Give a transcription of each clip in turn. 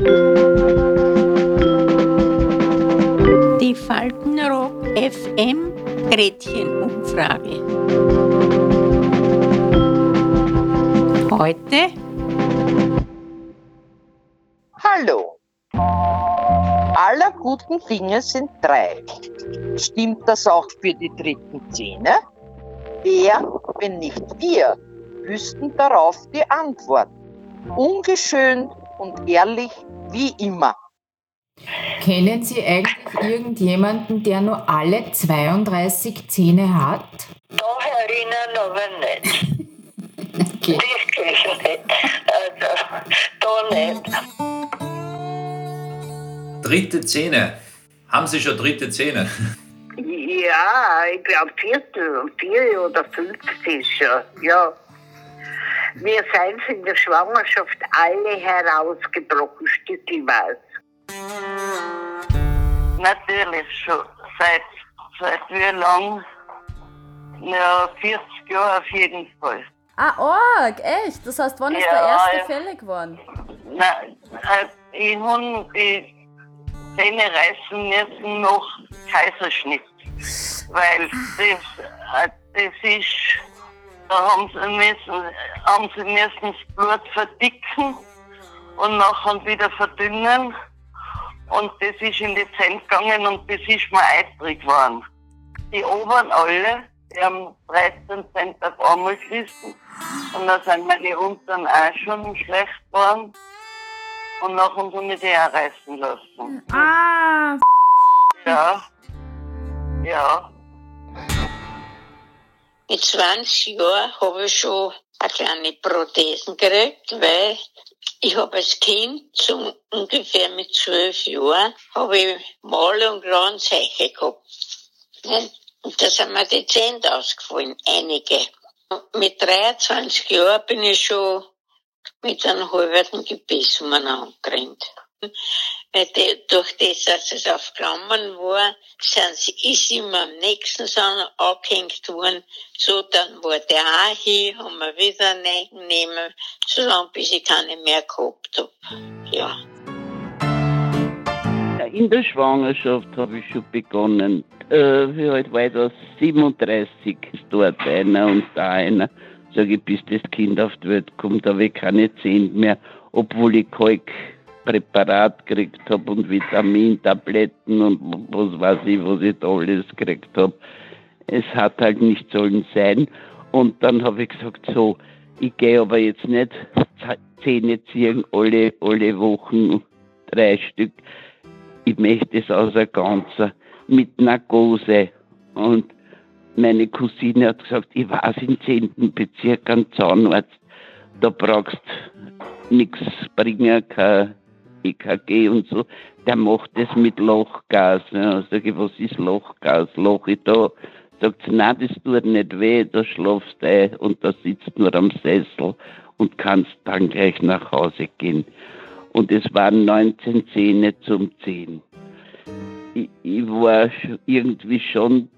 Die Faltenrock FM Gretchenumfrage. Heute Hallo. Aller guten Dinge sind drei. Stimmt das auch für die dritten Zähne? Wer, wenn nicht wir, wüssten darauf die Antwort. Ungeschönt und ehrlich wie immer. Kennen Sie eigentlich irgendjemanden, der nur alle 32 Zähne hat? Doch erinnern, aber nicht. Okay. Wirklich nicht. Also, da nicht. Dritte Zähne. Haben Sie schon dritte Zähne? Ja, ich glaube Viertel, vier oder fünfzig schon, ja. Wir sind in der Schwangerschaft alle herausgebrochen, stückchenweise. Natürlich schon. Seit, seit wie lang? Ja, 40 Jahre auf jeden Fall. Ah, arg, echt? Das heißt, wann ist Ja, der erste ja. fällig geworden? Nein, äh, ich habe die Zähne reißen müssen nach Kaiserschnitt. Weil das, äh, das ist, da haben sie müssen, haben sie müssen das Blut verdicken und nachher wieder verdünnen. Und das ist in die Zähne gegangen und das ist mir eitrig geworden. Die oberen alle, die haben 13 Cent auf einmal gerissen. Und dann sind meine unteren auch schon schlecht geworden. Und nachher haben sie die auch reißen lassen. Ah, Ja. Ja. Mit 20 Jahren habe ich schon eine kleine Prothesen gekriegt, weil ich habe als Kind, so ungefähr mit zwölf Jahren, habe ich Mal und Glanzeiche gehabt. Und da sind mir die Zähne ausgefallen, einige. Mit 23 Jahren bin ich schon mit einem halben Gebiss umeinander gerannt. Weil die, durch das, dass es auf Klammern war, sind sie, ist immer am nächsten Song angehängt worden. So, dann war der auch hin, haben wir wieder nehmen, so lange bis ich keine mehr gehabt habe. Ja. In der Schwangerschaft habe ich schon begonnen. Äh, wie alt war ich da? 37 ist dort einer und da einer. Sage ich, bis das Kind auf die Welt kommt, habe ich keine Zähne mehr, obwohl ich Kalkpräparat gekriegt habe und Vitamintabletten und was weiß ich, was ich da alles gekriegt habe. Es hat halt nicht sollen sein. Und dann habe ich gesagt, so, ich gehe aber jetzt nicht Zähne ziehen alle, alle Wochen drei Stück ich möchte es außer Ganzer mit Narkose. Und meine Cousine hat gesagt, ich weiß im 10. Bezirk ein Zahnarzt, da brauchst nichts bringen, kein EKG und so. Der macht das mit Lochgas. Ja, sag ich, was ist Lochgas? Loch ich da? Sagt sie, nein, das tut nicht weh, da schlafst du ein und da sitzt nur am Sessel und kannst dann gleich nach Hause gehen und es waren 19 Zähne zum Zehn. Ich, ich war irgendwie schon,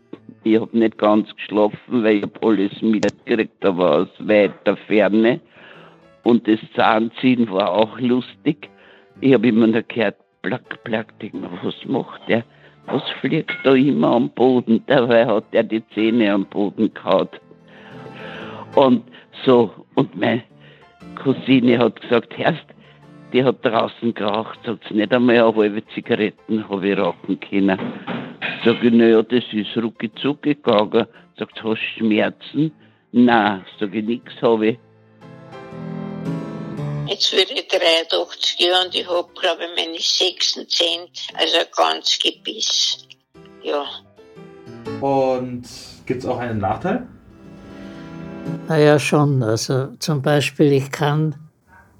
ich habe nicht ganz geschlafen, weil ich hab alles mitgekriegt, aber aus weiter Ferne. Und das Zahnziehen war auch lustig. Ich habe immer nur gehört, plack, plack, denk mir, was macht der? Was fliegt da immer am Boden? Dabei hat er die Zähne am Boden gehaut. Und so, und meine Cousine hat gesagt, Herrst, die hat draußen geraucht, sagt sie, nicht einmal eine halbe Zigaretten habe ich rauchen können. Sag ich, naja, das ist rucki zucki gegangen. Sagt, hast du Schmerzen? Nein, sag ich, nix habe ich. Jetzt werde ich 83 Jahre und ich habe, glaube ich, meine sechsten Cent, also ganz Gebiss. Ja. Und gibt es auch einen Nachteil? Naja, schon. Also zum Beispiel, ich kann,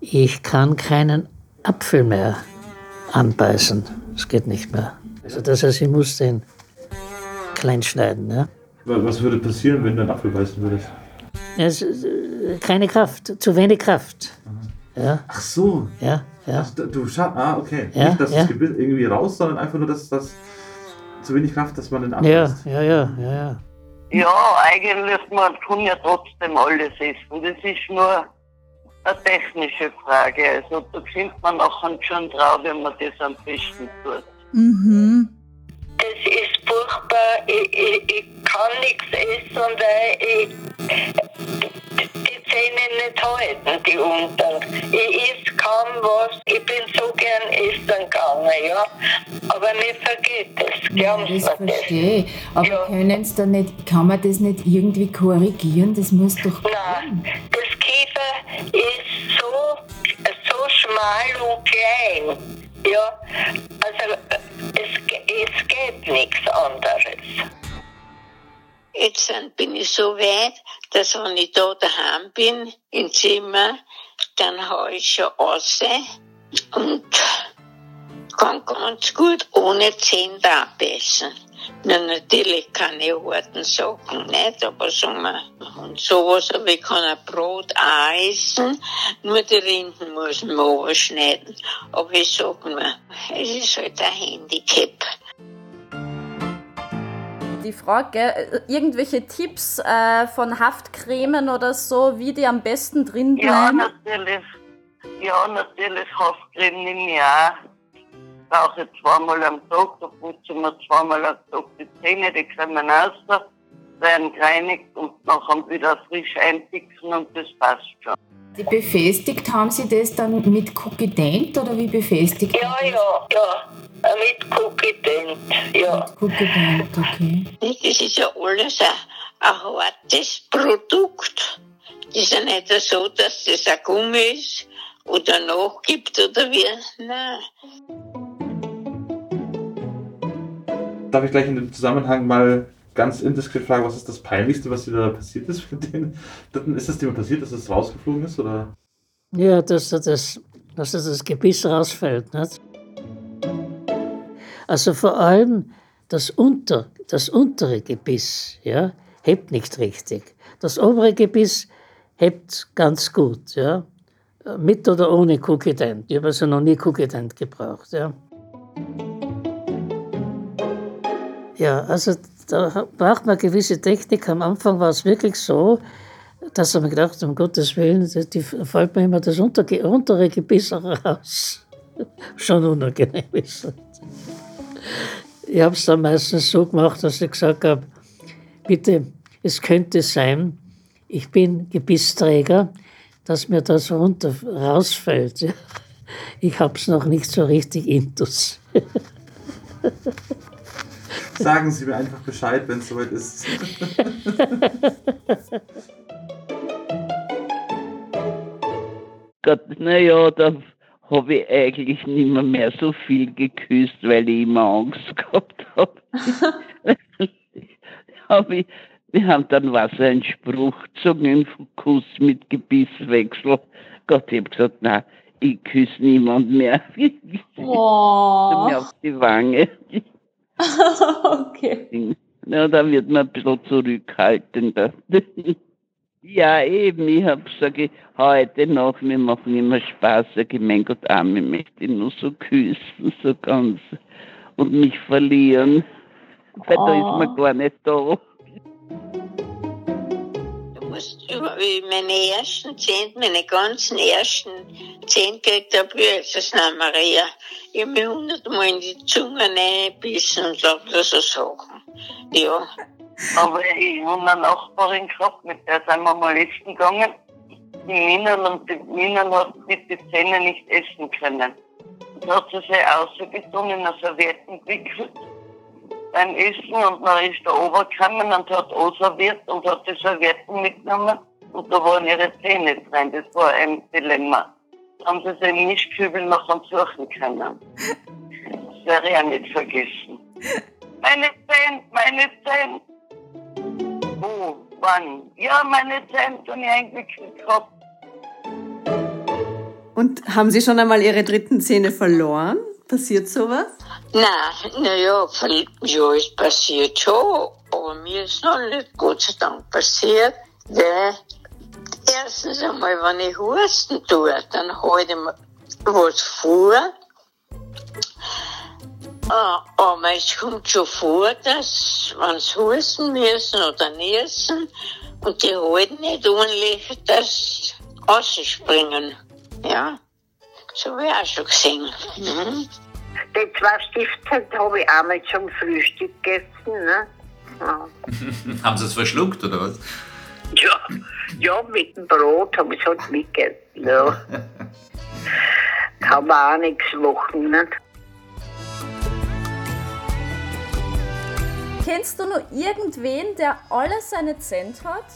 ich kann keinen Apfel mehr anbeißen. Das geht nicht mehr. Also das heißt, ich muss den klein schneiden. Ja? Wa- Was würde passieren, wenn du einen Apfel beißen würdest? Es, ist, äh, keine Kraft, zu wenig Kraft. Ja, Ach so. ja, ja. Ach, du- schaffst. Ah, okay. Ja, Nicht, dass ja. das Gebiss irgendwie raus, sondern einfach nur, dass das zu wenig Kraft, dass man den Apfel Ja, ja, ja, ja, ja. Ja, eigentlich, man kann ja trotzdem alles essen. Das ist nur, eine technische Frage. Also da findet man auch schon drauf, wenn man das am besten tut. Mhm. Es ist furchtbar, ich, ich, ich kann nichts essen, weil ich die Zähne nicht halten, die unteren. Ich esse kaum was, ich bin so gern essen gegangen, ja. Aber mir vergeht es, glauben Sie Das mir das? verstehe ich. Aber können Sie da nicht, kann man das nicht irgendwie korrigieren? Das muss doch. Nein, das Kiefer ist so, so schmal und klein. Ja, also es, es geht nichts anderes. Jetzt bin ich so weit, dass wenn ich da daheim bin, im Zimmer, dann hau ich schon raus und kann ganz gut ohne Zähne abessen. Na, natürlich keine harten Sachen nicht, aber sagen wir, und sowas, aber ich kann ein Brot auch essen, nur die Rinden muss man überschneiden. Aber ich sag mir, es ist halt ein Handicap. Die Frage, äh, irgendwelche Tipps äh, von Haftcremen oder so, wie die am besten drin Ja, bleiben? natürlich. Ja, natürlich Haftcreme nehme ich auch. Brauche ich zweimal am Tag, da putze ich mir zweimal am Tag die Zähne, die kommen raus, werden gereinigt und nachher wieder frisch einfixen und das passt schon. Die befestigt haben Sie das dann mit Cookie-Dent oder wie befestigt? Ja, ja, ja, mit Cookie Dent, ja. Cookie-Dent, okay. Das ist ja alles ein, ein hartes Produkt. Das ist ja nicht so, dass das ein Gummi ist oder nachgibt oder wie. Nein. Darf ich gleich in dem Zusammenhang mal ganz indiskret fragen, was ist das Peinlichste, was dir da passiert ist? Denen? Dann Ist das dir mal passiert, dass es rausgeflogen ist? Oder? Ja, dass da das, dass da das Gebiss rausfällt. Nicht? Also vor allem das, unter, das untere Gebiss ja, hebt nicht richtig. Das obere Gebiss hebt ganz gut. Ja. Mit oder ohne Cookie Dent. Ich habe also noch nie Cookie Dent gebraucht. Ja. Ja, also da braucht man gewisse Technik. Am Anfang war es wirklich so, dass ich mir gedacht um Gottes Willen, die, fällt mir immer das untere Gebiss raus. Schon unangenehm ist. Ich habe es dann meistens so gemacht, dass ich gesagt habe, bitte, es könnte sein, ich bin Gebissträger, dass mir das runter rausfällt. Ja. Ich habe es noch nicht so richtig intus. Sagen Sie mir einfach Bescheid, wenn es soweit ist. Gott, naja, da habe ich eigentlich nicht mehr, mehr so viel geküsst, weil ich immer Angst. hab ich, wir haben dann was einen Spruch gezogen vom Kuss mit Gebisswechsel. Gott, ich habe gesagt, nein, ich küsse niemand mehr. Oh. mir auf die Wange. okay. Ja, da wird man ein bisschen zurückhaltender. ja, eben, ich hab sage heute noch, wir machen immer Spaß, sage ich, mein Gott, Arme, ich möchte ihn nur so küssen, so ganz und mich verlieren. Weil da ist man gar nicht da. Du musst über meine ersten zehn, meine ganzen ersten zehn gekriegt habe ich als das Name Maria. Ich habe mir hundertmal in die Zunge reingebissen und lauter so Sachen. Ja. Aber ich habe eine Nachbarin gehabt, mit der sind wir mal essen gegangen. Die Minen und die Minen hat mit die Zähne nicht essen können. Da hat sie sich ausgetan in eine Servietten gewickelt beim Essen und dann ist der Ober gekommen und hat anserviert und hat die Servietten mitgenommen und da waren ihre Zähne drin. Das war ein Dilemma. Da haben sie sich im Mischkübel noch am suchen können. Das werde ich auch nicht vergessen. Meine Zähne, meine Zähne. Wo, wann? Ja, meine Zähne habe ich eingewickelt gehabt. Und haben Sie schon einmal Ihre dritten Zähne verloren? Passiert sowas? Nein, naja, ja, es passiert schon, aber mir ist noch nicht Gott sei Dank passiert, weil erstens einmal, wenn ich husten tue, dann halte ich was vor. Ah, aber es kommt schon vor, dass, wenn sie husten müssen oder niesen und die halten nicht ordentlich, dass ausspringen. Ja, so habe ich auch schon gesehen. Mhm. Die zwei Stifte habe ich einmal zum Frühstück gegessen. Ne? Ja. Haben Sie es verschluckt oder was? Ja, ja, mit dem Brot habe ich es halt mitgegessen. Ja. Kann man auch nichts machen. Nicht? Kennst du nur irgendwen, der alle seine Cent hat?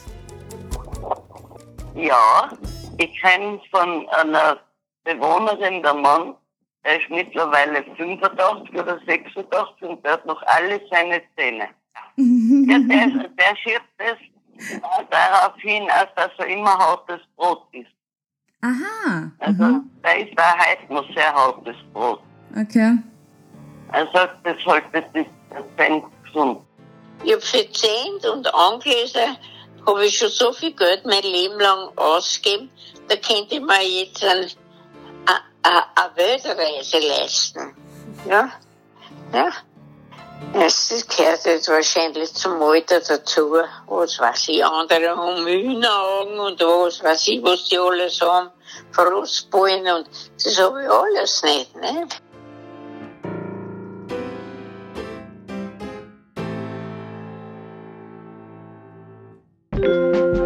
Ja, ich kenne von einer Bewohnerin, der Mann, der ist mittlerweile 85 oder 86 und der hat noch alle seine Zähne. Ja, der, der schiebt es darauf hin, als dass er immer hartes Brot isst. Aha. Also, der ist da heute noch sehr hartes Brot. Okay. Er sagt, das halt, das ist ganz gesund. Ich habe für Zehnt und Angläser habe ich schon so viel Geld mein Leben lang ausgegeben, da könnte ich mir jetzt ein, eine Weltreise leisten. Ja? Ja? Es gehört jetzt wahrscheinlich zum Alter dazu. Was weiß ich, andere haben Hühneraugen und was weiß ich, was die alles haben. Frostballen und das habe ich alles nicht, ne? Die